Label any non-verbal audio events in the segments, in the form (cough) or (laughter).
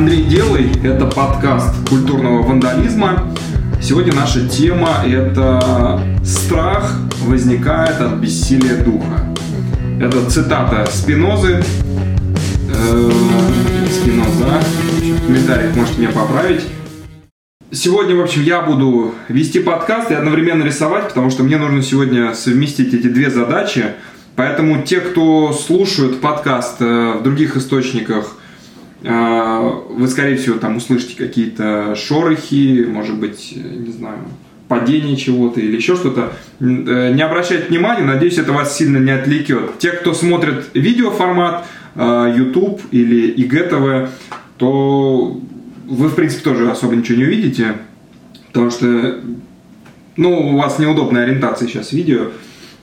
Андрей Делай, это подкаст культурного вандализма. Сегодня наша тема – это «Страх возникает от бессилия духа». Это цитата Спинозы. Э, Спиноза. В комментариях можете меня поправить. Сегодня, в общем, я буду вести подкаст и одновременно рисовать, потому что мне нужно сегодня совместить эти две задачи. Поэтому те, кто слушают подкаст э, в других источниках, вы, скорее всего, там услышите какие-то шорохи, может быть, не знаю, падение чего-то или еще что-то. Не обращайте внимания, надеюсь, это вас сильно не отвлекет. Те, кто смотрит видеоформат, YouTube или ИГТВ, то вы, в принципе, тоже особо ничего не увидите, потому что, ну, у вас неудобная ориентация сейчас видео.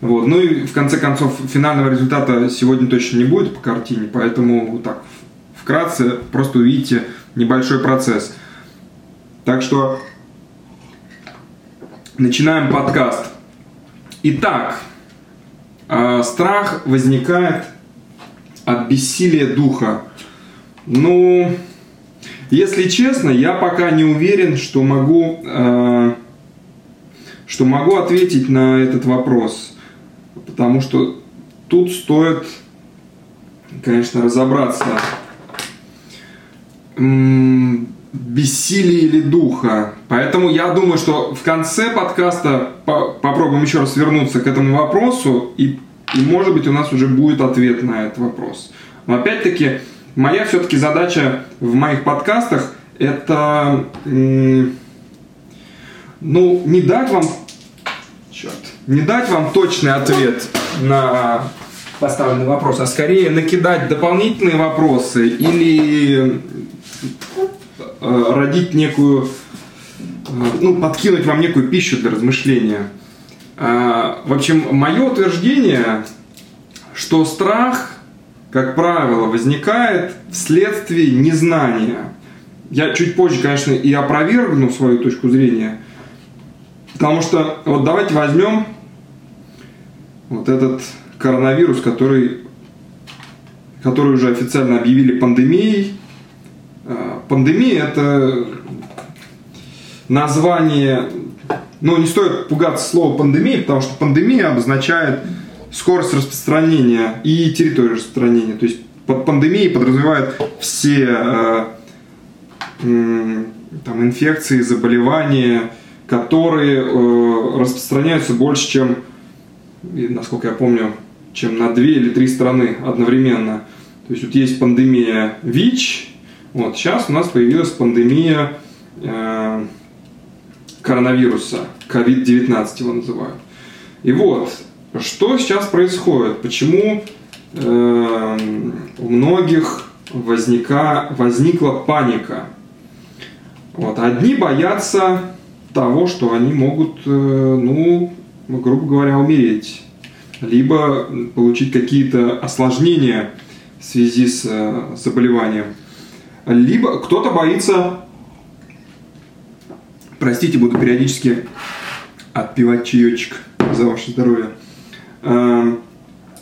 Вот. Ну и в конце концов финального результата сегодня точно не будет по картине, поэтому так вкратце просто увидите небольшой процесс. Так что начинаем подкаст. Итак, э, страх возникает от бессилия духа. Ну, если честно, я пока не уверен, что могу, э, что могу ответить на этот вопрос. Потому что тут стоит, конечно, разобраться, бессилие или духа. Поэтому я думаю, что в конце подкаста по попробуем еще раз вернуться к этому вопросу, и, и может быть у нас уже будет ответ на этот вопрос. Но опять-таки, моя все-таки задача в моих подкастах это ну, не дать вам черт, не дать вам точный ответ на поставленный вопрос, а скорее накидать дополнительные вопросы или родить некую, э, ну, подкинуть вам некую пищу для размышления. Э, в общем, мое утверждение, что страх, как правило, возникает вследствие незнания. Я чуть позже, конечно, и опровергну свою точку зрения, потому что вот давайте возьмем вот этот коронавирус, который, который уже официально объявили пандемией. А, пандемия – это название, ну, не стоит пугаться слова пандемия, потому что пандемия обозначает скорость распространения и территорию распространения. То есть под пандемией подразумевает все э, э, там, инфекции, заболевания, которые э, распространяются больше, чем, насколько я помню, чем на две или три страны одновременно. То есть вот есть пандемия ВИЧ, вот сейчас у нас появилась пандемия э, коронавируса, COVID-19 его называют. И вот, что сейчас происходит? Почему э, у многих возника, возникла паника? Вот, одни боятся того, что они могут, э, ну, грубо говоря, умереть либо получить какие-то осложнения в связи с э, заболеванием. Либо кто-то боится, простите, буду периодически отпивать чаечек за ваше здоровье. Э,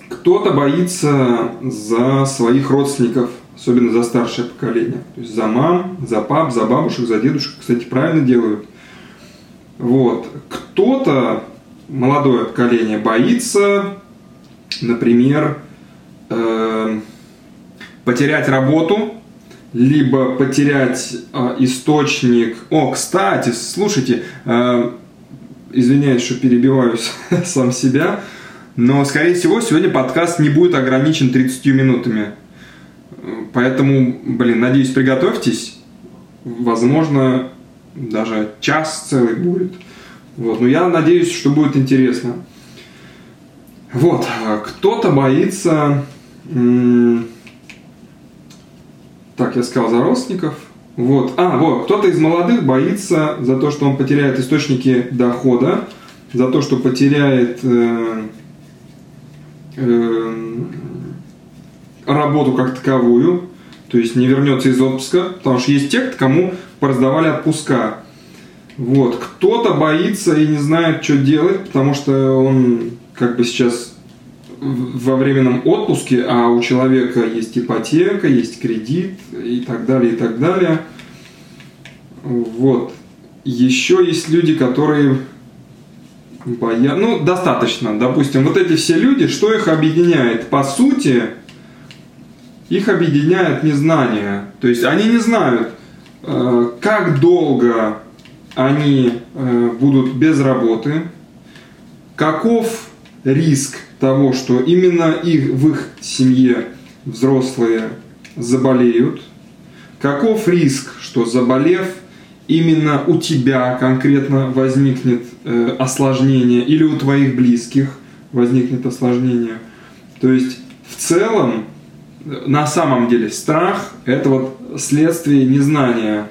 кто-то боится за своих родственников, особенно за старшее поколение. То есть за мам, за пап, за бабушек, за дедушек. Кстати, правильно делают. Вот. Кто-то молодое поколение боится, например, э, потерять работу, либо потерять э, источник. О, кстати, слушайте, э, извиняюсь, что перебиваюсь (laughs) сам себя, но, скорее всего, сегодня подкаст не будет ограничен 30 минутами. Поэтому, блин, надеюсь, приготовьтесь. Возможно, даже час целый будет. Вот. Но я надеюсь, что будет интересно. Вот. Кто-то боится... Так, я сказал за родственников. Вот. А, вот. Кто-то из молодых боится за то, что он потеряет источники дохода, за то, что потеряет э, э, работу как таковую, то есть не вернется из отпуска, потому что есть те, кому пораздавали отпуска. Вот. Кто-то боится и не знает, что делать, потому что он как бы сейчас во временном отпуске, а у человека есть ипотека, есть кредит и так далее, и так далее. Вот. Еще есть люди, которые боя... Ну, достаточно. Допустим, вот эти все люди, что их объединяет? По сути, их объединяет незнание. То есть они не знают, э, как долго они э, будут без работы, каков риск того, что именно их, в их семье взрослые заболеют, каков риск, что заболев, именно у тебя конкретно возникнет э, осложнение или у твоих близких возникнет осложнение. То есть в целом, на самом деле, страх – это вот следствие незнания.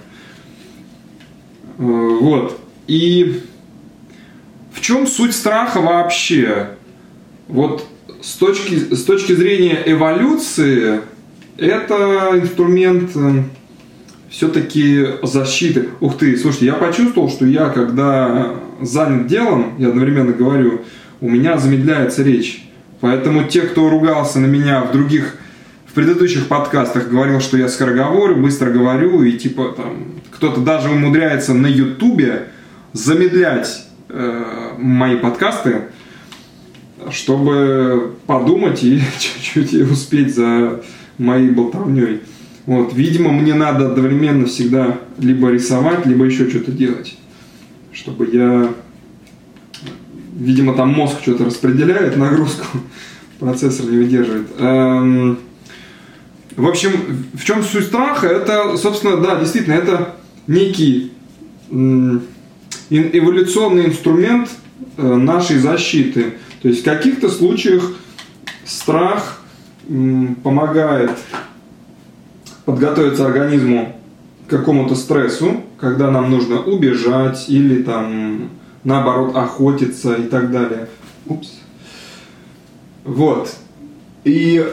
Э, вот. И в чем суть страха вообще? Вот с точки, с точки зрения эволюции, это инструмент э, все-таки защиты. Ух ты, слушайте, я почувствовал, что я, когда занят делом, я одновременно говорю, у меня замедляется речь. Поэтому те, кто ругался на меня в других, в предыдущих подкастах, говорил, что я скороговорю, быстро говорю, и типа там кто-то даже умудряется на ютубе замедлять э, мои подкасты, чтобы подумать и (laughs) чуть-чуть успеть за моей болтовней. Вот, видимо, мне надо одновременно всегда либо рисовать, либо еще что-то делать, чтобы я, видимо, там мозг что-то распределяет нагрузку, (laughs) процессор не выдерживает. Эм, в общем, в чем суть страха? Это, собственно, да, действительно, это некий эволюционный инструмент э, нашей защиты. То есть в каких-то случаях страх помогает подготовиться организму к какому-то стрессу, когда нам нужно убежать или там наоборот охотиться и так далее. Упс. Вот. И,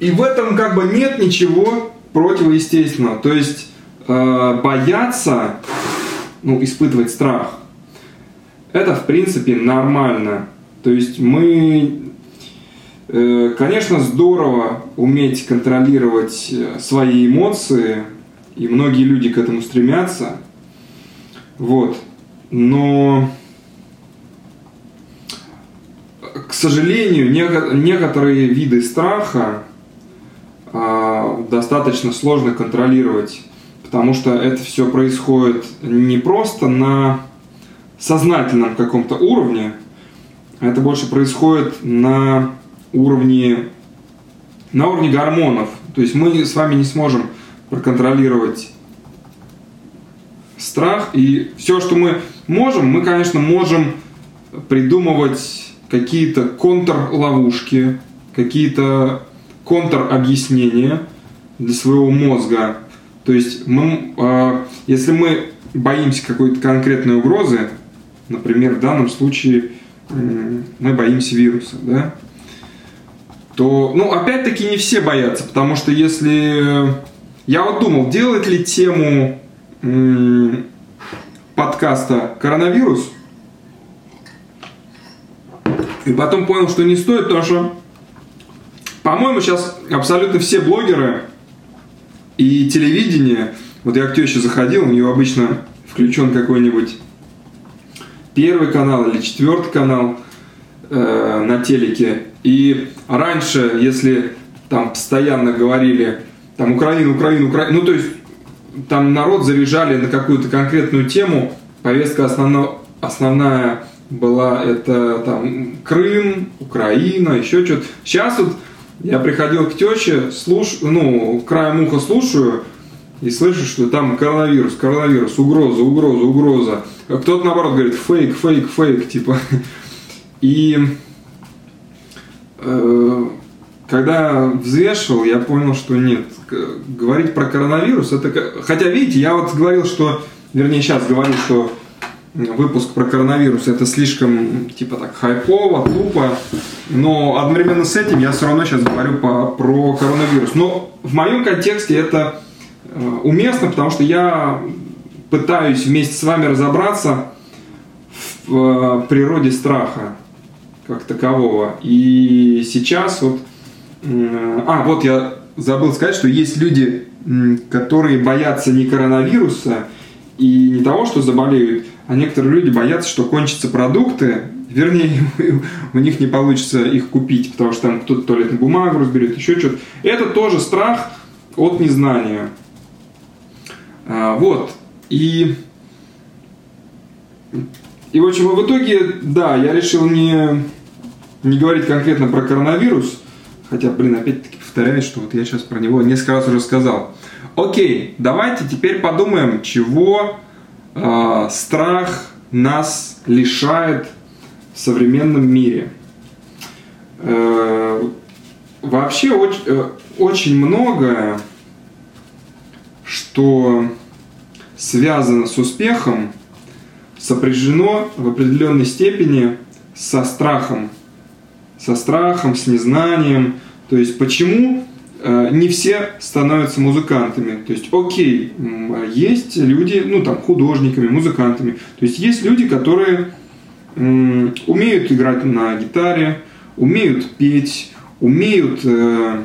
и в этом как бы нет ничего противоестественного. То есть э, бояться, ну, испытывать страх, это в принципе нормально. То есть мы Э, конечно, здорово уметь контролировать э, свои эмоции, и многие люди к этому стремятся. Вот. Но, к сожалению, некоторые виды страха а, достаточно сложно контролировать, потому что это все происходит не просто на сознательном каком-то уровне, это больше происходит на уровне, на уровне гормонов. То есть мы с вами не сможем проконтролировать страх. И все, что мы можем, мы, конечно, можем придумывать какие-то контрловушки, какие-то контробъяснения для своего мозга. То есть, мы, э, если мы боимся какой-то конкретной угрозы, например, в данном случае э, мы боимся вируса, да, то, ну, опять-таки не все боятся, потому что если... Я вот думал, делать ли тему подкаста «Коронавирус», и потом понял, что не стоит, потому что, по-моему, сейчас абсолютно все блогеры и телевидение, вот я к теще заходил, у нее обычно включен какой-нибудь первый канал или четвертый канал э, на телеке, и раньше, если там постоянно говорили там Украина, Украина, Украина, ну то есть там народ заряжали на какую-то конкретную тему, повестка основно, основная была это там Крым, Украина, еще что-то. Сейчас вот я приходил к теще, слуш, ну, краем уха слушаю, и слышу, что там коронавирус, коронавирус, угроза, угроза, угроза. А кто-то наоборот говорит фейк, фейк, фейк, типа. (laughs) И Э, когда взвешивал, я понял, что нет. Говорить про коронавирус, это... Хотя, видите, я вот говорил, что... Вернее, сейчас говорю, что выпуск про коронавирус это слишком, типа так, хайпово, тупо. Но одновременно с этим я все равно сейчас говорю по, про коронавирус. Но в моем контексте это уместно, потому что я пытаюсь вместе с вами разобраться в э, природе страха как такового. И сейчас вот... А, вот я забыл сказать, что есть люди, которые боятся не коронавируса и не того, что заболеют, а некоторые люди боятся, что кончатся продукты, вернее, (laughs) у них не получится их купить, потому что там кто-то туалетную бумагу разберет, еще что-то. Это тоже страх от незнания. А, вот. И, и в общем, в итоге, да, я решил не, не говорить конкретно про коронавирус, хотя, блин, опять-таки повторяюсь, что вот я сейчас про него несколько раз уже сказал. Окей, давайте теперь подумаем, чего э, страх нас лишает в современном мире. Э, вообще очень, э, очень многое, что связано с успехом, сопряжено в определенной степени со страхом. Со страхом, с незнанием. То есть почему Э, не все становятся музыкантами. То есть, окей, есть люди, ну там, художниками, музыкантами. То есть, есть люди, которые умеют играть на гитаре, умеют петь, умеют, э,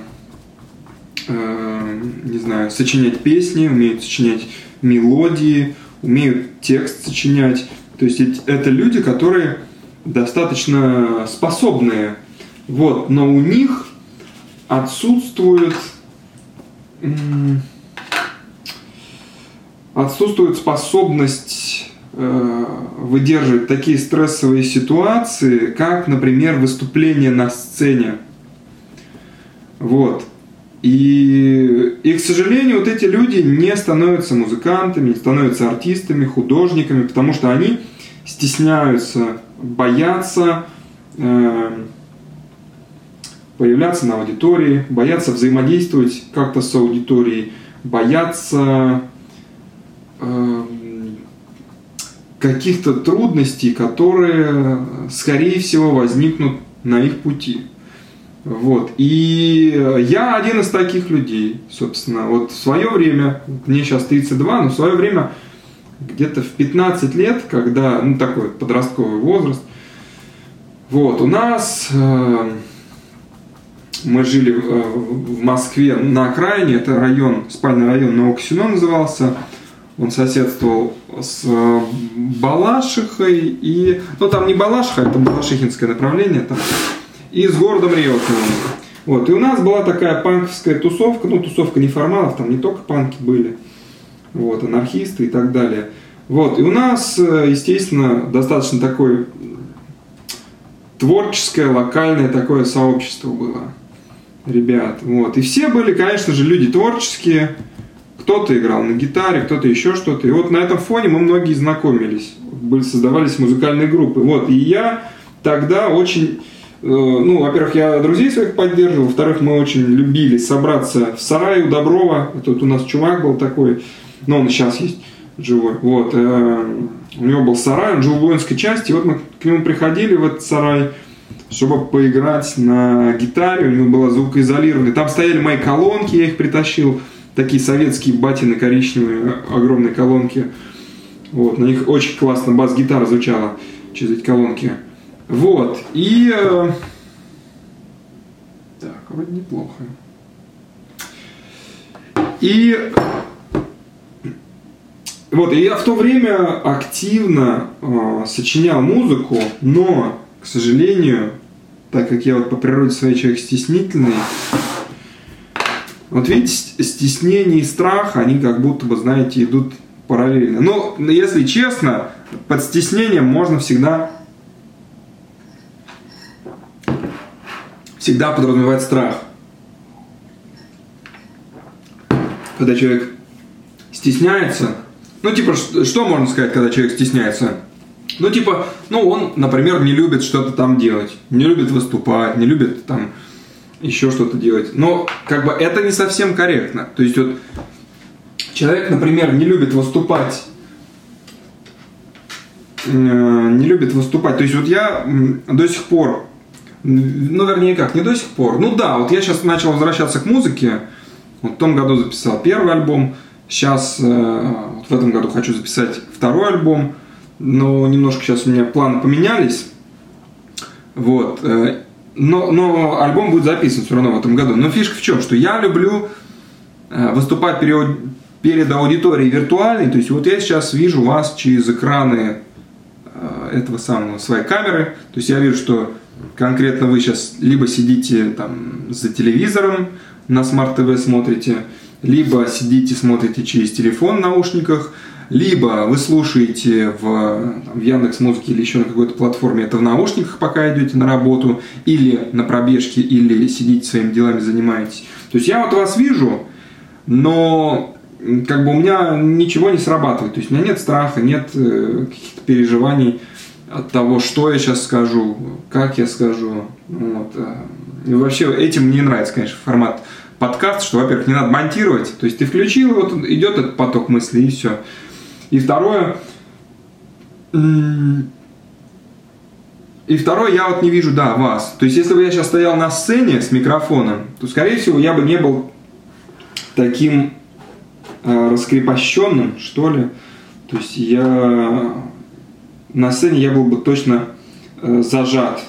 э, не знаю, сочинять песни, умеют сочинять мелодии, умеют текст сочинять. То есть, это люди, которые достаточно способные. Вот, но у них отсутствует отсутствует способность э, выдерживать такие стрессовые ситуации, как, например, выступление на сцене. Вот. И, и, к сожалению, вот эти люди не становятся музыкантами, не становятся артистами, художниками, потому что они стесняются, боятся э, появляться на аудитории, боятся взаимодействовать как-то с аудиторией, боятся э, каких-то трудностей, которые, скорее всего, возникнут на их пути. Вот. И я один из таких людей, собственно. Вот в свое время, мне сейчас 32, но в свое время, где-то в 15 лет, когда, ну, такой подростковый возраст, вот, у нас э, мы жили э, в Москве на окраине, это район, спальный район Новоксино назывался. Он соседствовал с э, Балашихой и... Ну, там не Балашиха, это Балашихинское направление. Там, и с городом Реутовым. Вот, и у нас была такая панковская тусовка, ну, тусовка неформалов, там не только панки были, вот, анархисты и так далее. Вот, и у нас, э, естественно, достаточно такое творческое, локальное такое сообщество было ребят. Вот. И все были, конечно же, люди творческие. Кто-то играл на гитаре, кто-то еще что-то. И вот на этом фоне мы многие знакомились. Были, создавались музыкальные группы. Вот. И я тогда очень... Э, ну, во-первых, я друзей своих поддерживал. Во-вторых, мы очень любили собраться в сарае у Доброва. Тут у нас чувак был такой. Но он сейчас есть живой. Вот. Э, у него был сарай, он жил в воинской части. И вот мы к нему приходили в этот сарай чтобы поиграть на гитаре. У него была звукоизолированная. Там стояли мои колонки, я их притащил. Такие советские батины коричневые, огромные колонки. Вот, на них очень классно бас-гитара звучала через эти колонки. Вот, и... Э, так, вроде неплохо. И... Вот, и я в то время активно э, сочинял музыку, но, к сожалению, так как я вот по природе своей человек стеснительный, вот видите, стеснение и страх, они как будто бы, знаете, идут параллельно. Но, если честно, под стеснением можно всегда всегда подразумевать страх. Когда человек стесняется, ну, типа, что можно сказать, когда человек стесняется? Ну, типа, ну, он, например, не любит что-то там делать, не любит выступать, не любит там еще что-то делать. Но, как бы, это не совсем корректно. То есть, вот, человек, например, не любит выступать, э, не любит выступать. То есть, вот я до сих пор, ну, вернее, как, не до сих пор, ну, да, вот я сейчас начал возвращаться к музыке, вот в том году записал первый альбом, сейчас, э, вот в этом году хочу записать второй альбом – но немножко сейчас у меня планы поменялись. Вот. Э, но, но альбом будет записан все равно в этом году. Но фишка в чем? Что я люблю э, выступать перед, перед аудиторией виртуальной. То есть вот я сейчас вижу вас через экраны этого самого своей камеры. То есть я вижу, что конкретно вы сейчас либо сидите там за телевизором, на Smart TV смотрите, либо сидите, смотрите через телефон в наушниках, либо вы слушаете в, в Яндекс Музыке или еще на какой-то платформе это в наушниках, пока идете на работу, или на пробежке, или сидите своими делами, занимаетесь. То есть я вот вас вижу, но как бы у меня ничего не срабатывает. То есть у меня нет страха, нет э, каких-то переживаний от того, что я сейчас скажу, как я скажу. Вот. Э. И вообще этим мне нравится, конечно, формат подкаст, что, во-первых, не надо монтировать. То есть ты включил, вот идет этот поток мыслей и все. И второе, и второе, я вот не вижу, да, вас. То есть, если бы я сейчас стоял на сцене с микрофоном, то, скорее всего, я бы не был таким э, раскрепощенным, что ли. То есть, я на сцене я был бы точно э, зажат.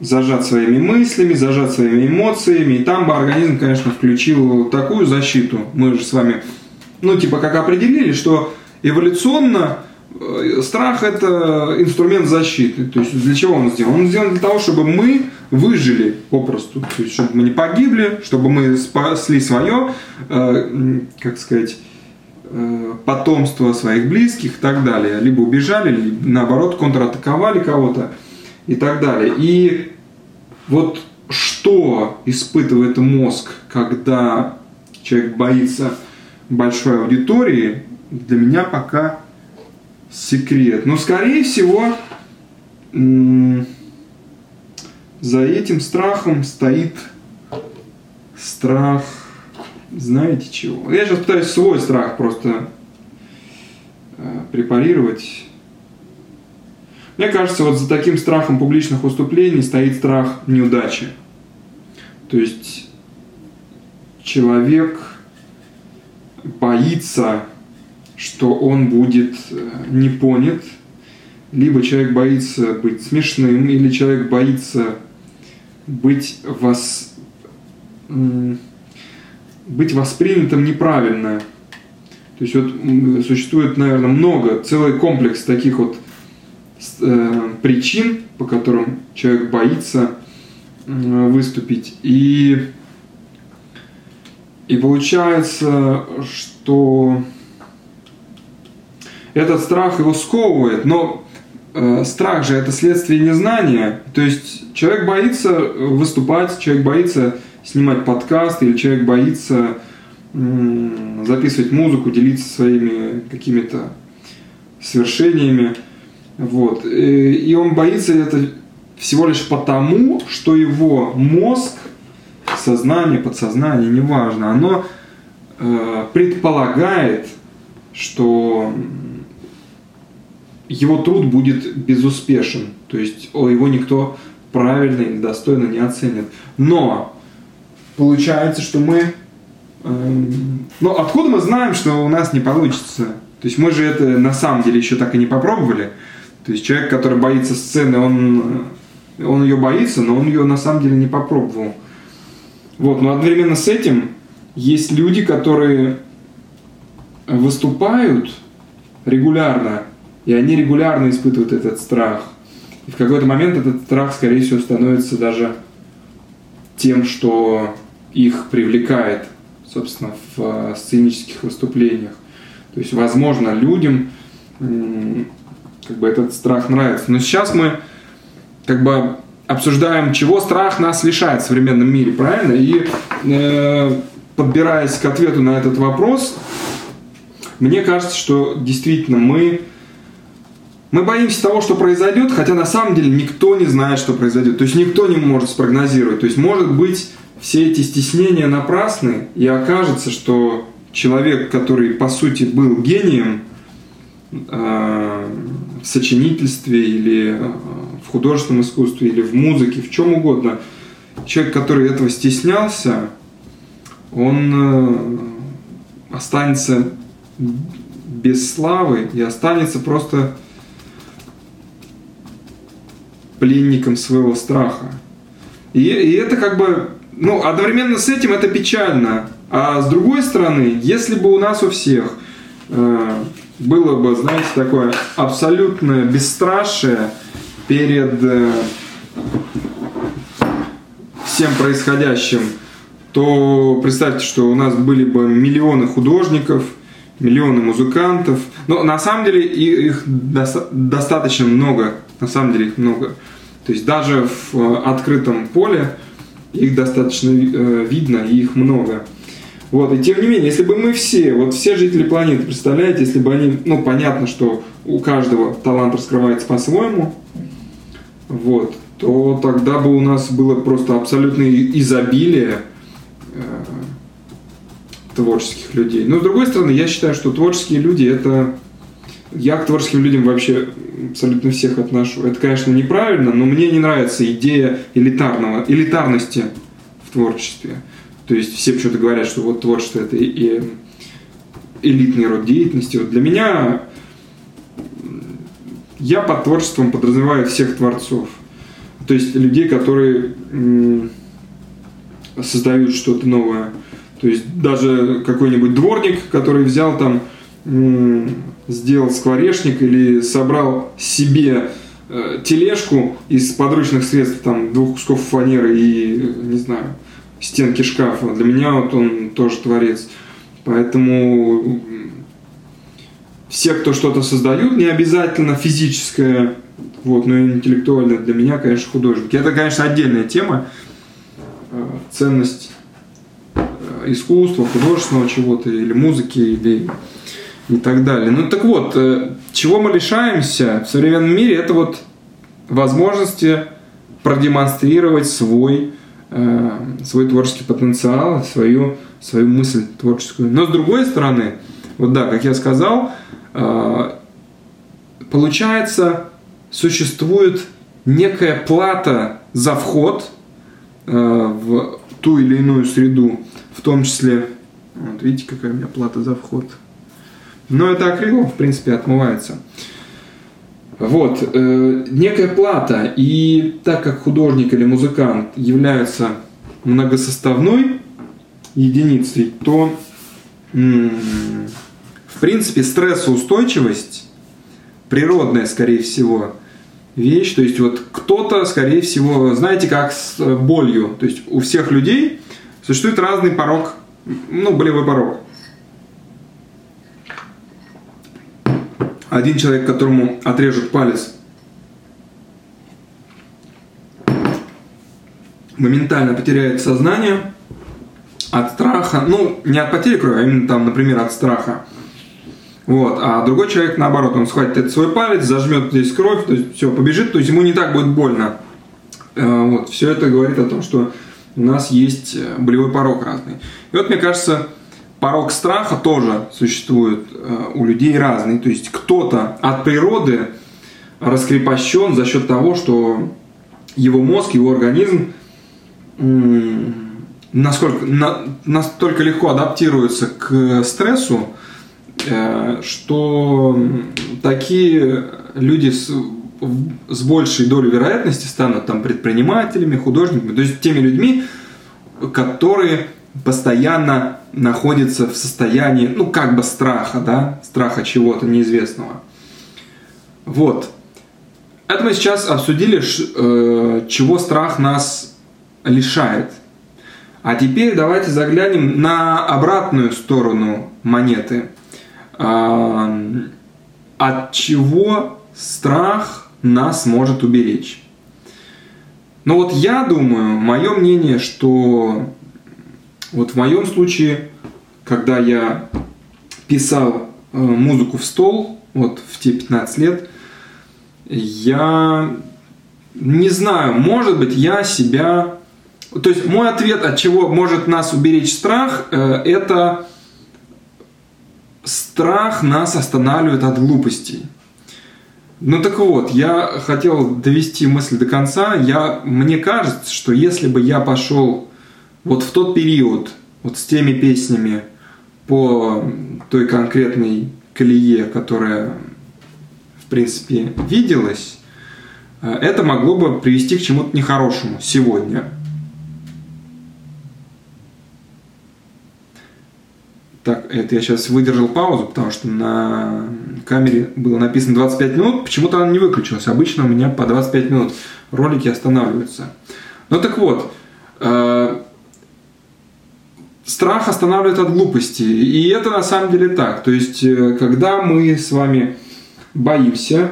Зажат своими мыслями, зажат своими эмоциями. И там бы организм, конечно, включил такую защиту. Мы же с вами ну, типа, как определили, что эволюционно э, страх – это инструмент защиты. То есть для чего он сделан? Он сделан для того, чтобы мы выжили попросту. То есть, чтобы мы не погибли, чтобы мы спасли свое, э, как сказать, потомство своих близких и так далее. Либо убежали, либо наоборот контратаковали кого-то и так далее. И вот что испытывает мозг, когда человек боится большой аудитории для меня пока секрет. Но, скорее всего, за этим страхом стоит страх, знаете чего? Я сейчас пытаюсь свой страх просто э, препарировать. Мне кажется, вот за таким страхом публичных выступлений стоит страх неудачи. То есть человек боится, что он будет э, не понят, либо человек боится быть смешным, или человек боится быть, вос... быть воспринятым неправильно. То есть вот существует, наверное, много, целый комплекс таких вот э, причин, по которым человек боится выступить. И и получается, что этот страх его сковывает, но э, страх же это следствие незнания. То есть человек боится выступать, человек боится снимать подкаст, или человек боится э, записывать музыку, делиться своими какими-то свершениями. Вот. И он боится это всего лишь потому, что его мозг сознание, подсознание, неважно, оно э, предполагает, что его труд будет безуспешен, то есть его никто правильно или достойно не оценит. Но получается, что мы... Э, ну, откуда мы знаем, что у нас не получится? То есть мы же это на самом деле еще так и не попробовали. То есть человек, который боится сцены, он, он ее боится, но он ее на самом деле не попробовал. Вот, но одновременно с этим есть люди, которые выступают регулярно, и они регулярно испытывают этот страх. И в какой-то момент этот страх, скорее всего, становится даже тем, что их привлекает, собственно, в э, сценических выступлениях. То есть, возможно, людям как бы этот страх нравится. Но сейчас мы как бы обсуждаем, чего страх нас лишает в современном мире, правильно? И э, подбираясь к ответу на этот вопрос, мне кажется, что действительно мы мы боимся того, что произойдет, хотя на самом деле никто не знает, что произойдет. То есть никто не может спрогнозировать. То есть может быть все эти стеснения напрасны, и окажется, что человек, который по сути был гением э, в сочинительстве или э, в художественном искусстве или в музыке, в чем угодно, человек, который этого стеснялся, он э, останется без славы и останется просто пленником своего страха. И, и это как бы, ну, одновременно с этим это печально. А с другой стороны, если бы у нас у всех э, было бы, знаете, такое абсолютное бесстрашие перед э, всем происходящим, то представьте, что у нас были бы миллионы художников, миллионы музыкантов. Но на самом деле их достаточно много. На самом деле их много. То есть даже в э, открытом поле их достаточно э, видно и их много. Вот, и тем не менее, если бы мы все, вот все жители планеты, представляете, если бы они, ну, понятно, что у каждого талант раскрывается по-своему, вот, то тогда бы у нас было просто абсолютное изобилие э, творческих людей. Но с другой стороны, я считаю, что творческие люди это... Я к творческим людям вообще абсолютно всех отношу. Это, конечно, неправильно, но мне не нравится идея элитарного, элитарности в творчестве. То есть все почему-то говорят, что вот творчество это и элитный род деятельности. Вот для меня я под творчеством подразумеваю всех творцов. То есть людей, которые создают что-то новое. То есть даже какой-нибудь дворник, который взял там, сделал скворечник или собрал себе э, тележку из подручных средств, там, двух кусков фанеры и, не знаю, стенки шкафа. Для меня вот он тоже творец. Поэтому все, кто что-то создают, не обязательно физическое, вот, но и интеллектуальное, для меня, конечно, художники. Это, конечно, отдельная тема, э, ценность э, искусства, художественного чего-то, или музыки, или и так далее. Ну так вот, э, чего мы лишаемся в современном мире, это вот возможности продемонстрировать свой Э, свой творческий потенциал, свою, свою мысль творческую. Но с другой стороны, вот да, как я сказал, э, получается, существует некая плата за вход в ту или иную среду, в том числе, вот видите, какая у меня плата за вход. Но это акрилом, в принципе, отмывается. Вот, э, некая плата. И так как художник или музыкант являются многосоставной единицей, то в принципе стрессоустойчивость природная, скорее всего, вещь. То есть вот кто-то, скорее всего, знаете, как с болью. То есть у всех людей существует разный порог, ну, болевой порог. Один человек, которому отрежут палец, моментально потеряет сознание от страха, ну, не от потери крови, а именно там, например, от страха. Вот, а другой человек, наоборот, он схватит этот свой палец, зажмет здесь кровь, то есть все, побежит, то есть ему не так будет больно. Э, вот, все это говорит о том, что у нас есть э, болевой порог разный. И вот, мне кажется, порог страха тоже существует э, у людей разный. То есть кто-то от природы раскрепощен за счет того, что его мозг, его организм насколько, на, настолько легко адаптируется к стрессу, э, что такие люди с, с большей долей вероятности станут там предпринимателями, художниками, то есть теми людьми, которые постоянно находится в состоянии, ну, как бы страха, да, страха чего-то неизвестного. Вот. Это мы сейчас обсудили, э, чего страх нас лишает. А теперь давайте заглянем на обратную сторону монеты. А, от чего страх нас может уберечь? Ну вот я думаю, мое мнение, что вот в моем случае, когда я писал э, музыку в стол, вот в те 15 лет, я не знаю, может быть, я себя... То есть мой ответ, от чего может нас уберечь страх, э, это страх нас останавливает от глупостей. Ну так вот, я хотел довести мысль до конца. Я, мне кажется, что если бы я пошел вот в тот период, вот с теми песнями по той конкретной колее, которая, в принципе, виделась, э, это могло бы привести к чему-то нехорошему сегодня. Так, это я сейчас выдержал паузу, потому что на камере было написано 25 минут, почему-то она не выключилась. Обычно у меня по 25 минут ролики останавливаются. Ну так вот, э, страх останавливает от глупости. И это на самом деле так. То есть, э, когда мы с вами боимся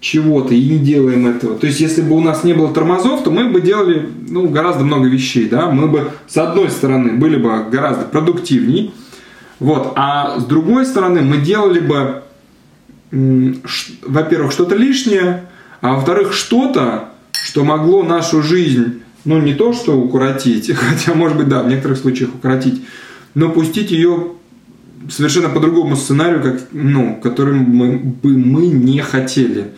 чего-то и не делаем этого. То есть, если бы у нас не было тормозов, то мы бы делали ну, гораздо много вещей. Да? Мы бы, с одной стороны, были бы гораздо продуктивнее, вот. А с другой стороны, мы делали бы, во-первых, что-то лишнее, а во-вторых, что-то, что могло нашу жизнь, ну, не то что укоротить, (laughs) хотя, может быть, да, в некоторых случаях укоротить, но пустить ее совершенно по другому сценарию, как, ну, которым мы, бы мы не хотели.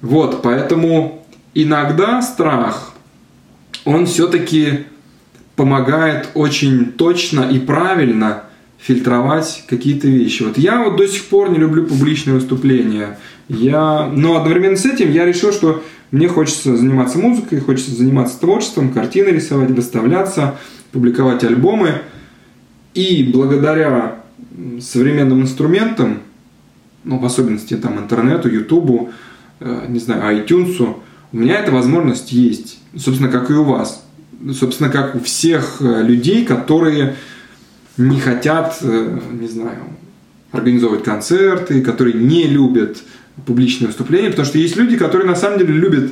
Вот, поэтому иногда страх, он все-таки помогает очень точно и правильно фильтровать какие-то вещи. Вот я вот до сих пор не люблю публичные выступления. Я, но одновременно с этим я решил, что мне хочется заниматься музыкой, хочется заниматься творчеством, картины рисовать, выставляться, публиковать альбомы. И благодаря современным инструментам, ну, в особенности там интернету, ютубу, э, не знаю, iTunes, у меня эта возможность есть. Собственно, как и у вас. Собственно, как у всех э, людей, которые не хотят, э, не знаю, организовывать концерты, которые не любят публичные выступления, потому что есть люди, которые на самом деле любят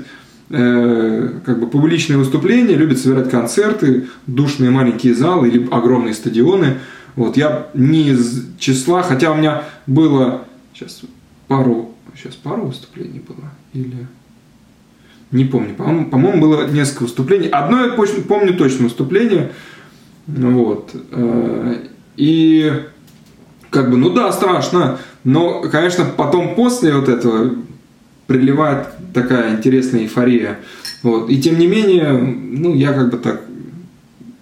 э, как бы публичные выступления, любят собирать концерты, душные маленькие залы или огромные стадионы. Вот я не из числа, хотя у меня было сейчас пару, сейчас пару выступлений было или не помню, по-моему, по-моему было несколько выступлений. Одно я помню точно выступление, вот. Э, и как бы, ну да, страшно, но, конечно, потом после вот этого приливает такая интересная эйфория. Вот. И тем не менее, ну, я как бы так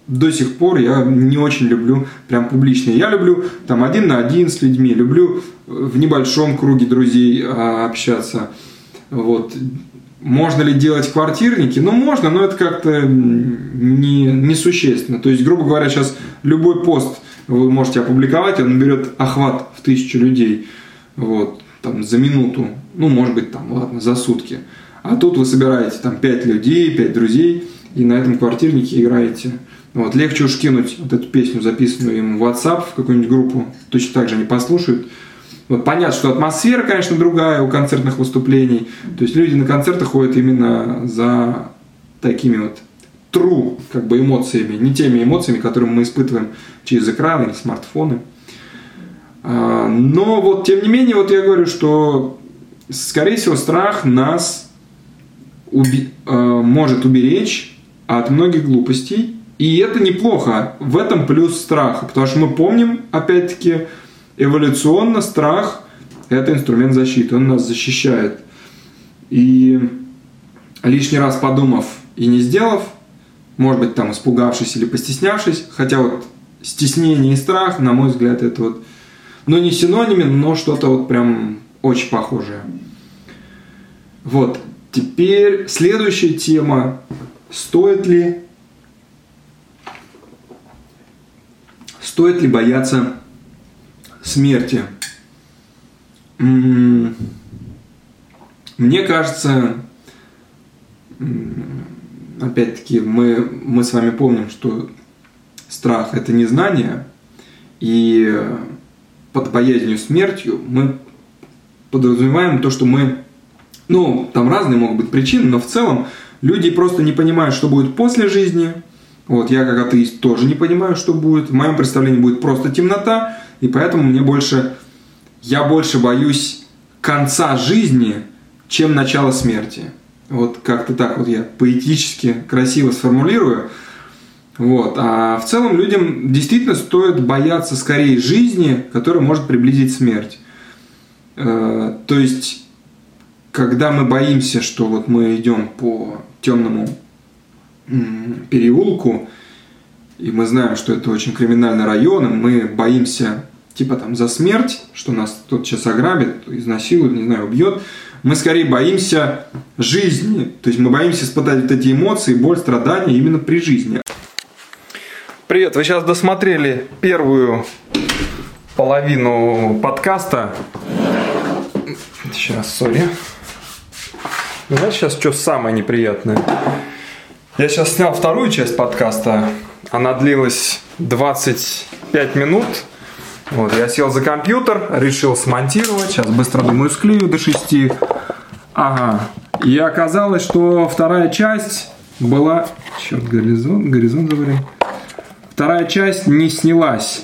до сих пор я не очень люблю прям публичные. Я люблю там один на один с людьми, люблю в небольшом круге друзей а, общаться. Вот. Можно ли делать квартирники? Ну, можно, но это как-то не, несущественно. То есть, грубо говоря, сейчас любой пост вы можете опубликовать, он наберет охват в тысячу людей. Вот, там, за минуту. Ну, может быть, там, ладно, за сутки. А тут вы собираете там 5 людей, 5 друзей, и на этом квартирнике играете. Вот, легче уж кинуть вот эту песню, записанную им в WhatsApp, в какую-нибудь группу, точно так же они послушают, вот понятно, что атмосфера, конечно, другая у концертных выступлений. То есть люди на концерты ходят именно за такими вот true как бы эмоциями, не теми эмоциями, которые мы испытываем через экран или смартфоны. А, но вот тем не менее, вот я говорю, что скорее всего страх нас уби- а, может уберечь от многих глупостей. И это неплохо. В этом плюс страха. Потому что мы помним, опять-таки, эволюционно страх – это инструмент защиты, он нас защищает. И лишний раз подумав и не сделав, может быть, там испугавшись или постеснявшись, хотя вот стеснение и страх, на мой взгляд, это вот, ну не синонимы, но что-то вот прям очень похожее. Вот, теперь следующая тема. Стоит ли стоит ли бояться смерти. Мне кажется, опять-таки, мы, мы с вами помним, что страх – это незнание, и под боязнью смертью мы подразумеваем то, что мы, ну, там разные могут быть причины, но в целом люди просто не понимают, что будет после жизни. Вот, я как атеист тоже не понимаю, что будет. В моем представлении будет просто темнота, и поэтому мне больше, я больше боюсь конца жизни, чем начала смерти. Вот как-то так вот я поэтически красиво сформулирую. Вот. А в целом людям действительно стоит бояться скорее жизни, которая может приблизить смерть. Э, то есть, когда мы боимся, что вот мы идем по темному переулку, и мы знаем, что это очень криминальный район, и мы боимся типа там за смерть, что нас тут сейчас ограбит, изнасилует, не знаю, убьет. Мы скорее боимся жизни. То есть мы боимся испытать вот эти эмоции, боль, страдания именно при жизни. Привет, вы сейчас досмотрели первую половину подкаста. Сейчас, сори. Знаешь, сейчас что самое неприятное? Я сейчас снял вторую часть подкаста. Она длилась 25 минут. Вот, я сел за компьютер, решил смонтировать. Сейчас быстро, думаю, склею до 6. Ага. И оказалось, что вторая часть была... Черт, горизонт, горизонт говорим. Вторая часть не снялась.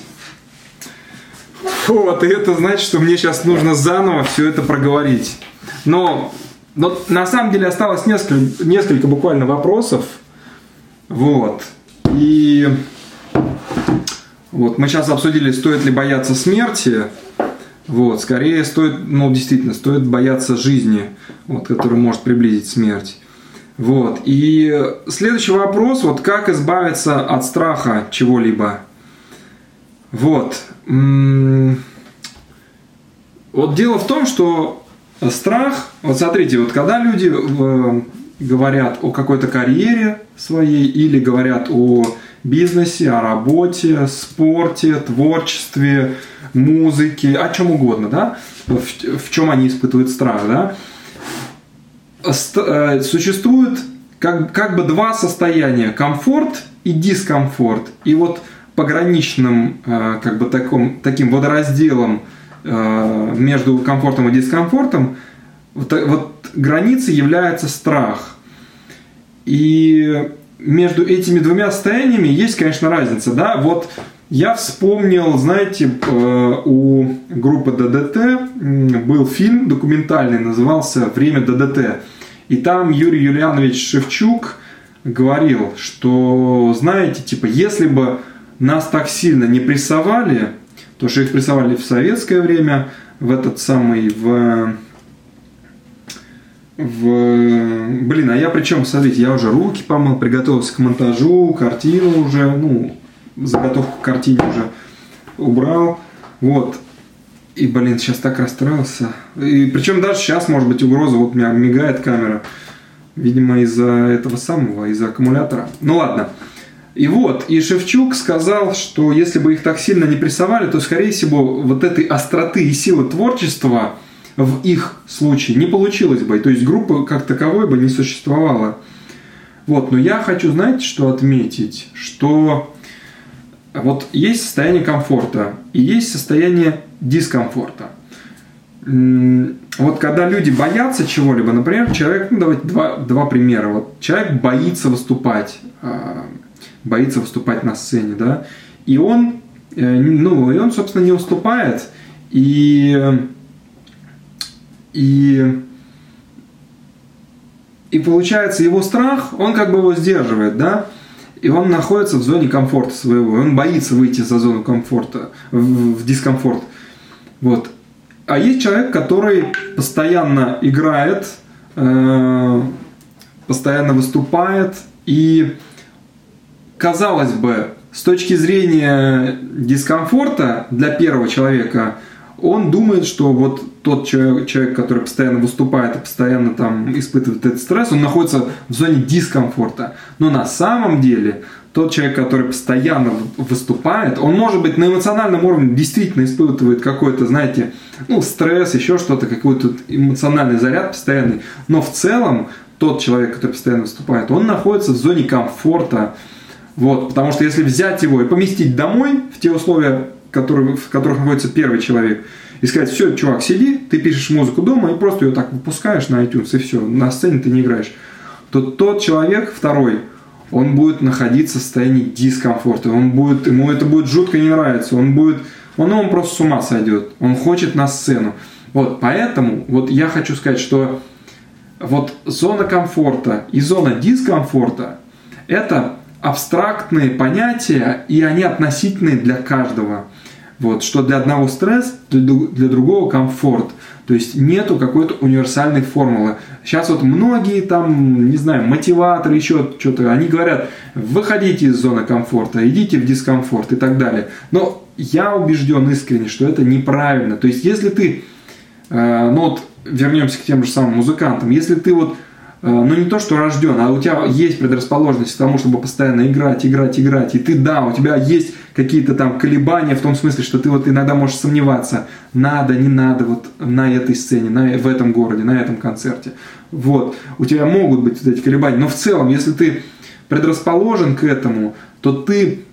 Вот, и это значит, что мне сейчас нужно заново все это проговорить. Но, но на самом деле осталось несколько, несколько буквально вопросов. Вот. И вот мы сейчас обсудили, стоит ли бояться смерти. Вот, скорее стоит, ну, действительно, стоит бояться жизни, вот, которая может приблизить смерть. Вот. И следующий вопрос, вот как избавиться от страха чего-либо. Вот. Вот дело в том, что страх, вот смотрите, вот когда люди э, говорят о какой-то карьере своей или говорят о бизнесе, о работе, спорте, творчестве, музыке, о чем угодно, да, в, в чем они испытывают страх, да, э, существует как, как бы два состояния, комфорт и дискомфорт. И вот пограничным э, как бы таком, таким водоразделом э, между комфортом и дискомфортом вот, вот границей является страх. И между этими двумя состояниями есть, конечно, разница, да, вот я вспомнил, знаете, э, у группы ДДТ был фильм документальный, назывался «Время ДДТ». И там Юрий Юлианович Шевчук говорил, что, знаете, типа, если бы нас так сильно не прессовали, то что их прессовали в советское время, в этот самый, в в... Блин, а я причем, смотрите, я уже руки помыл, приготовился к монтажу, картину уже, ну, заготовку к картине уже убрал. Вот. И, блин, сейчас так расстроился. И причем даже сейчас, может быть, угроза, вот у меня мигает камера. Видимо, из-за этого самого, из-за аккумулятора. Ну ладно. И вот, и Шевчук сказал, что если бы их так сильно не прессовали, то, скорее всего, вот этой остроты и силы творчества – в их случае не получилось бы. То есть группы как таковой бы не существовало. Вот, но я хочу, знаете, что отметить, что вот есть состояние комфорта и есть состояние дискомфорта. Вот когда люди боятся чего-либо, например, человек, ну давайте два, два примера. Вот человек боится выступать, а, боится выступать на сцене, да, и он, э, ну, и он, собственно, не уступает, и и, и получается, его страх, он как бы его сдерживает, да? И он находится в зоне комфорта своего. Он боится выйти за зону комфорта, в, в дискомфорт. Вот. А есть человек, который постоянно играет, э, постоянно выступает, и казалось бы, с точки зрения дискомфорта для первого человека, он думает, что вот тот человек, человек, который постоянно выступает и постоянно там испытывает этот стресс, он находится в зоне дискомфорта. Но на самом деле тот человек, который постоянно выступает, он может быть на эмоциональном уровне действительно испытывает какой-то, знаете, ну, стресс, еще что-то, какой-то эмоциональный заряд постоянный. Но в целом тот человек, который постоянно выступает, он находится в зоне комфорта. Вот, потому что если взять его и поместить домой в те условия, который, в которых находится первый человек, и сказать, все, чувак, сиди, ты пишешь музыку дома и просто ее так выпускаешь на iTunes, и все, на сцене ты не играешь, то тот человек, второй, он будет находиться в состоянии дискомфорта, он будет, ему это будет жутко не нравиться, он будет, он, он просто с ума сойдет, он хочет на сцену. Вот, поэтому, вот я хочу сказать, что вот зона комфорта и зона дискомфорта – это абстрактные понятия, и они относительные для каждого. Вот, что для одного стресс, для другого комфорт. То есть нету какой-то универсальной формулы. Сейчас вот многие там, не знаю, мотиваторы, еще что-то, они говорят, выходите из зоны комфорта, идите в дискомфорт и так далее. Но я убежден искренне, что это неправильно. То есть если ты, э, ну вот вернемся к тем же самым музыкантам. Если ты вот ну не то, что рожден, а у тебя есть предрасположенность к тому, чтобы постоянно играть, играть, играть, и ты, да, у тебя есть какие-то там колебания в том смысле, что ты вот иногда можешь сомневаться, надо, не надо вот на этой сцене, на, в этом городе, на этом концерте. Вот, у тебя могут быть вот эти колебания, но в целом, если ты предрасположен к этому, то ты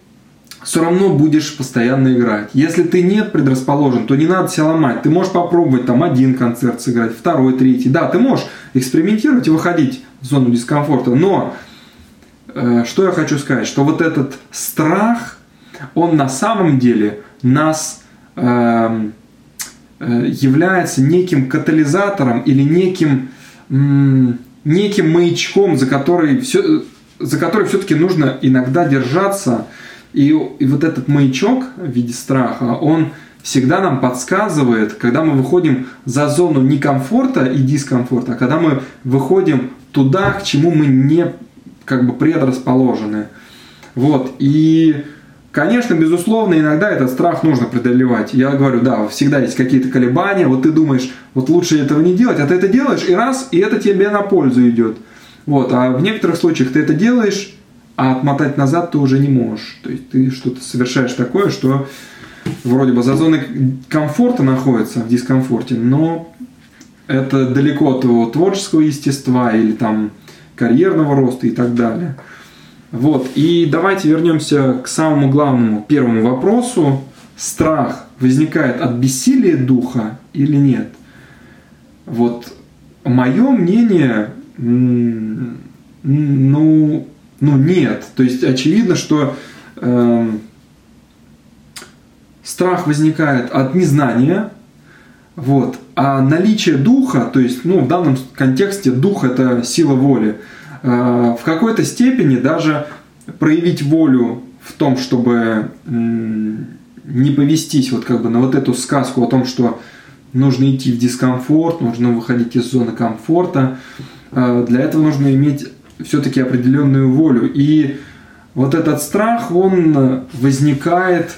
все равно будешь постоянно играть. Если ты нет предрасположен, то не надо себя ломать. Ты можешь попробовать там один концерт сыграть, второй, третий. Да, ты можешь экспериментировать и выходить в зону дискомфорта. Но э, что я хочу сказать, что вот этот страх, он на самом деле нас э, э, является неким катализатором или неким, м, неким маячком, за который, все, за который все-таки нужно иногда держаться – и, и вот этот маячок в виде страха, он всегда нам подсказывает, когда мы выходим за зону некомфорта и дискомфорта, а когда мы выходим туда, к чему мы не как бы предрасположены. Вот. И, конечно, безусловно, иногда этот страх нужно преодолевать. Я говорю, да, всегда есть какие-то колебания. Вот ты думаешь, вот лучше этого не делать, а ты это делаешь, и раз, и это тебе на пользу идет. Вот. А в некоторых случаях ты это делаешь, а отмотать назад ты уже не можешь. То есть ты что-то совершаешь такое, что вроде бы за зоной комфорта находится, в дискомфорте, но это далеко от твоего творческого естества или там карьерного роста и так далее. Вот, и давайте вернемся к самому главному первому вопросу. Страх возникает от бессилия духа или нет? Вот, мое мнение, ну, ну нет. То есть очевидно, что э, страх возникает от незнания, вот, а наличие духа, то есть, ну, в данном контексте дух это сила воли, э, в какой-то степени даже проявить волю в том, чтобы э, не повестись вот как бы на вот эту сказку о том, что нужно идти в дискомфорт, нужно выходить из зоны комфорта. Э, для этого нужно иметь все-таки определенную волю. И вот этот страх, он возникает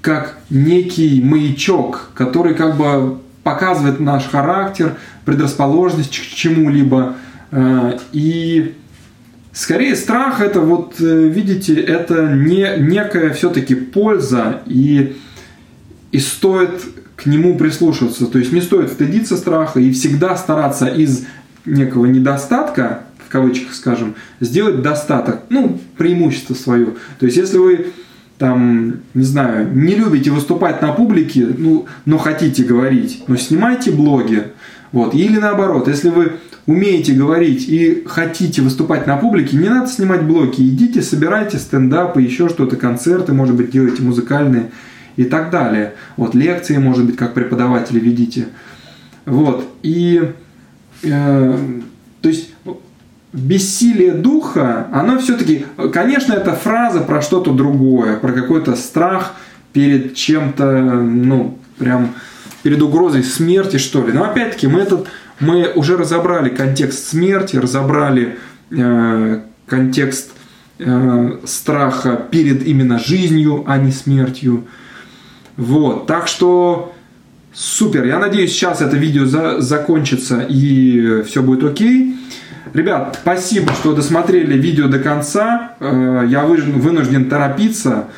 как некий маячок, который как бы показывает наш характер, предрасположенность к чему-либо. Э, и скорее страх это вот, э, видите, это не некая все-таки польза, и, и стоит к нему прислушиваться. То есть не стоит стыдиться страха и всегда стараться из некого недостатка в кавычках скажем, сделать достаток, ну, преимущество свое. То есть, если вы там, не знаю, не любите выступать на публике, ну, но хотите говорить, но снимайте блоги. Вот. Или наоборот, если вы умеете говорить и хотите выступать на публике, не надо снимать блоки, идите, собирайте стендапы, еще что-то, концерты, может быть, делайте музыкальные и так далее. Вот, лекции, может быть, как преподаватели ведите. Вот, и, э, то есть, бессилие духа, оно все-таки, конечно, это фраза про что-то другое, про какой-то страх перед чем-то, ну, прям перед угрозой смерти, что ли. Но опять-таки мы этот, мы уже разобрали контекст смерти, разобрали э, контекст э, страха перед именно жизнью, а не смертью. Вот, так что супер. Я надеюсь, сейчас это видео за, закончится и все будет окей. Ребят, спасибо, что досмотрели видео до конца. Э, я вынужден торопиться,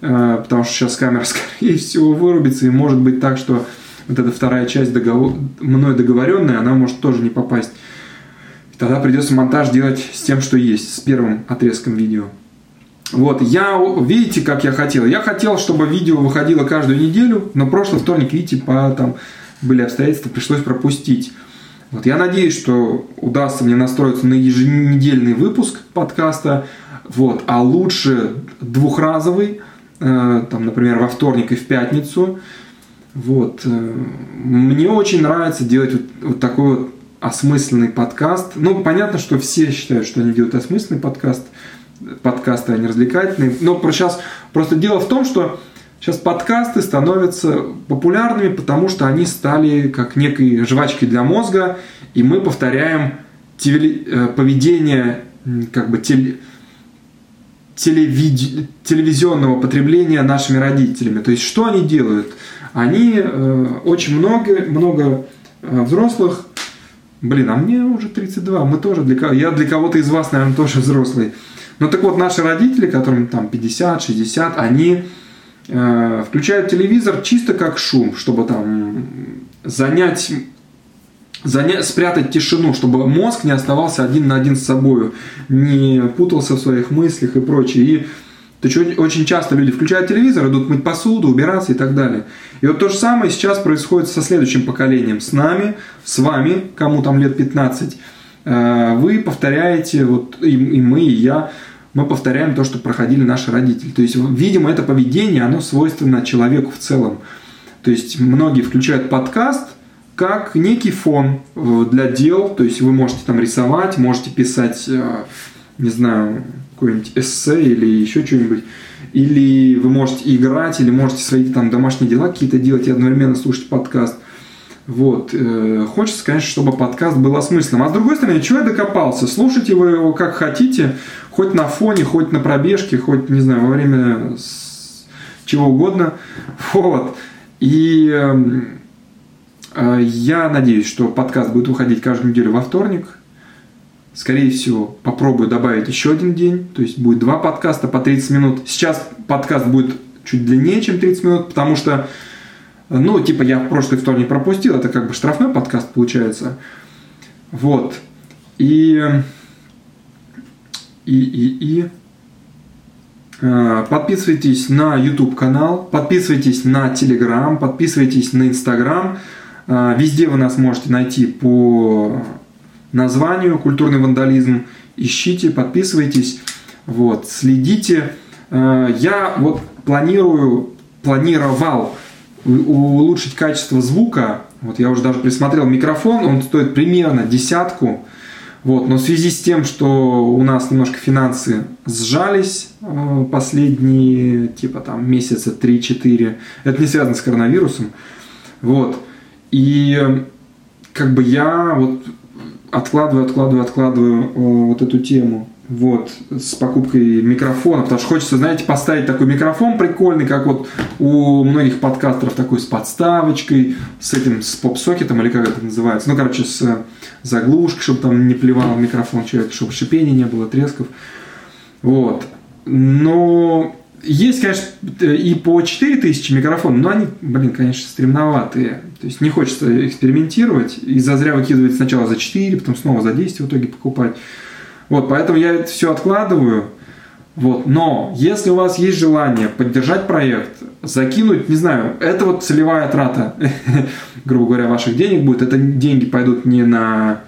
э, потому что сейчас камера, (laughs) скорее всего, вырубится. И может быть так, что вот эта вторая часть договор... мной договоренная, она может тоже не попасть. И тогда придется монтаж делать с тем, что есть, с первым отрезком видео. Вот, я, видите, как я хотел? Я хотел, чтобы видео выходило каждую неделю, но прошлый вторник, видите, по, там были обстоятельства, пришлось пропустить. Вот я надеюсь, что удастся мне настроиться на еженедельный выпуск подкаста, вот, а лучше двухразовый, э, там, например, во вторник и в пятницу. Вот. Э, мне очень нравится делать вот, вот такой вот осмысленный подкаст. Ну, понятно, что все считают, что они делают осмысленный подкаст, подкасты, они развлекательные. Но сейчас просто дело в том, что Сейчас подкасты становятся популярными, потому что они стали как некой жвачкой для мозга, и мы повторяем э, поведение как бы теле, телевиди, телевизионного потребления нашими родителями. То есть что они делают? Они э, очень много, много э, взрослых блин, а мне уже 32, мы тоже для я для кого-то из вас, наверное, тоже взрослый. Ну так вот, наши родители, которым там 50, 60, они включают телевизор чисто как шум, чтобы там занять, занять, спрятать тишину, чтобы мозг не оставался один на один с собой, не путался в своих мыслях и прочее. И очень часто люди включают телевизор, идут мыть посуду, убираться и так далее. И вот то же самое сейчас происходит со следующим поколением. С нами, с вами, кому там лет 15, э, вы повторяете, вот и мы, и я, мы повторяем то, что проходили наши родители. То есть, видимо, это поведение, оно свойственно человеку в целом. То есть, многие включают подкаст как некий фон э, для дел. То есть, вы можете там рисовать, можете писать, э, не знаю, какое-нибудь эссе или еще что-нибудь. Или вы можете играть, или можете свои там домашние дела какие-то делать и одновременно слушать подкаст. Вот. Э, хочется, конечно, чтобы подкаст был осмысленным. А с другой стороны, чего я докопался? Слушайте вы его как хотите, хоть на фоне, хоть на пробежке, хоть, не знаю, во время чего угодно. Вот. И эм, э, я надеюсь, что подкаст будет выходить каждую неделю во вторник. Скорее всего, попробую добавить еще один день. То есть будет два подкаста по 30 минут. Сейчас подкаст будет чуть длиннее, чем 30 минут, потому что, ну, типа я прошлый вторник пропустил. Это как бы штрафной подкаст получается. Вот. И... И, и, и... Э, подписывайтесь на YouTube канал, подписывайтесь на Telegram, подписывайтесь на Instagram. Э, везде вы нас можете найти по названию «Культурный вандализм». Ищите, подписывайтесь, вот, следите. Э, я вот планирую, планировал улучшить качество звука. Вот я уже даже присмотрел микрофон, он стоит примерно десятку. Вот, но в связи с тем, что у нас немножко финансы сжались э, последние, типа там месяца 3-4, это не связано с коронавирусом. Вот. И как бы я вот откладываю, откладываю, откладываю э, вот эту тему. Вот, с покупкой микрофона, потому что хочется, знаете, поставить такой микрофон прикольный, как вот у многих подкастеров, такой с подставочкой, с этим, с поп-сокетом, или как это называется, ну, короче, с заглушкой, чтобы там не плевал микрофон человек, чтобы шипения не было, тресков. Вот. Но есть, конечно, и по 4000 микрофонов, но они, блин, конечно, стремноватые. То есть не хочется экспериментировать и зазря выкидывать сначала за 4, потом снова за 10 в итоге покупать. Вот, поэтому я это все откладываю. Вот, но если у вас есть желание поддержать проект, закинуть, не знаю, это вот целевая трата, (laughs) грубо говоря, ваших денег будет. Это деньги пойдут не на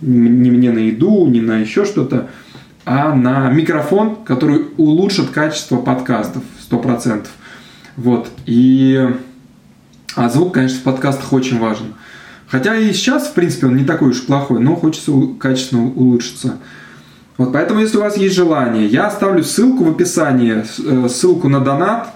не мне на еду, не на еще что-то, а на микрофон, который улучшит качество подкастов 100%. Вот. И а звук, конечно, в подкастах очень важен. Хотя и сейчас, в принципе, он не такой уж плохой, но хочется качественно улучшиться. Вот поэтому, если у вас есть желание, я оставлю ссылку в описании, э, ссылку на донат.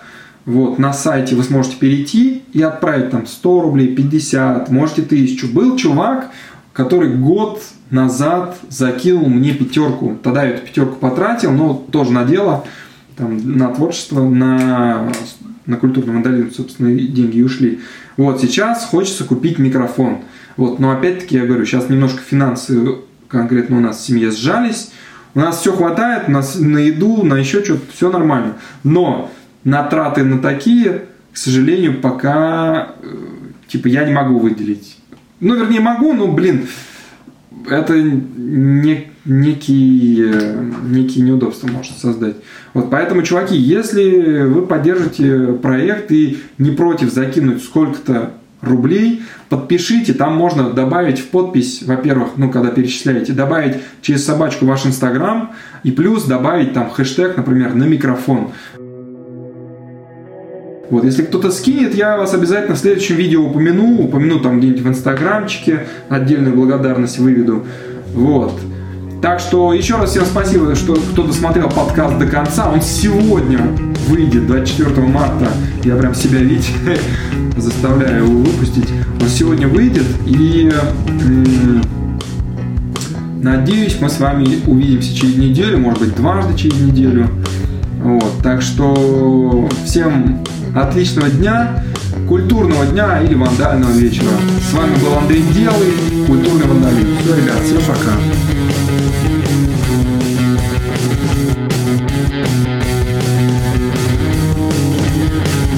Вот, на сайте вы сможете перейти и отправить там 100 рублей, 50, можете 1000. Был чувак, который год назад закинул мне пятерку. Тогда я эту пятерку потратил, но тоже на дело, там, на творчество, на, на культурный вандализм, собственно, деньги ушли. Вот, сейчас хочется купить микрофон. Вот, но опять-таки я говорю, сейчас немножко финансы конкретно у нас в семье сжались. У нас все хватает, у нас на еду, на еще что-то, все нормально. Но на траты на такие, к сожалению, пока э, типа я не могу выделить. Ну, вернее, могу, но, блин, это не, некие, некие неудобства может создать. Вот поэтому, чуваки, если вы поддержите проект и не против закинуть сколько-то рублей, подпишите, там можно добавить в подпись, во-первых, ну, когда перечисляете, добавить через собачку ваш инстаграм и плюс добавить там хэштег, например, на микрофон. Вот, если кто-то скинет, я вас обязательно в следующем видео упомяну, упомяну там где-нибудь в инстаграмчике, отдельную благодарность выведу. Вот. Так что еще раз всем спасибо, что кто досмотрел подкаст до конца. Он сегодня выйдет, 24 марта. Я прям себя видеть (laughs) заставляю его выпустить. Он сегодня выйдет и надеюсь, мы с вами увидимся через неделю, может быть, дважды через неделю. Вот, так что всем отличного дня. культурного дня или вандального вечера. С вами был Андрей Делый, культурный вандализм. Все, ребят, всем пока.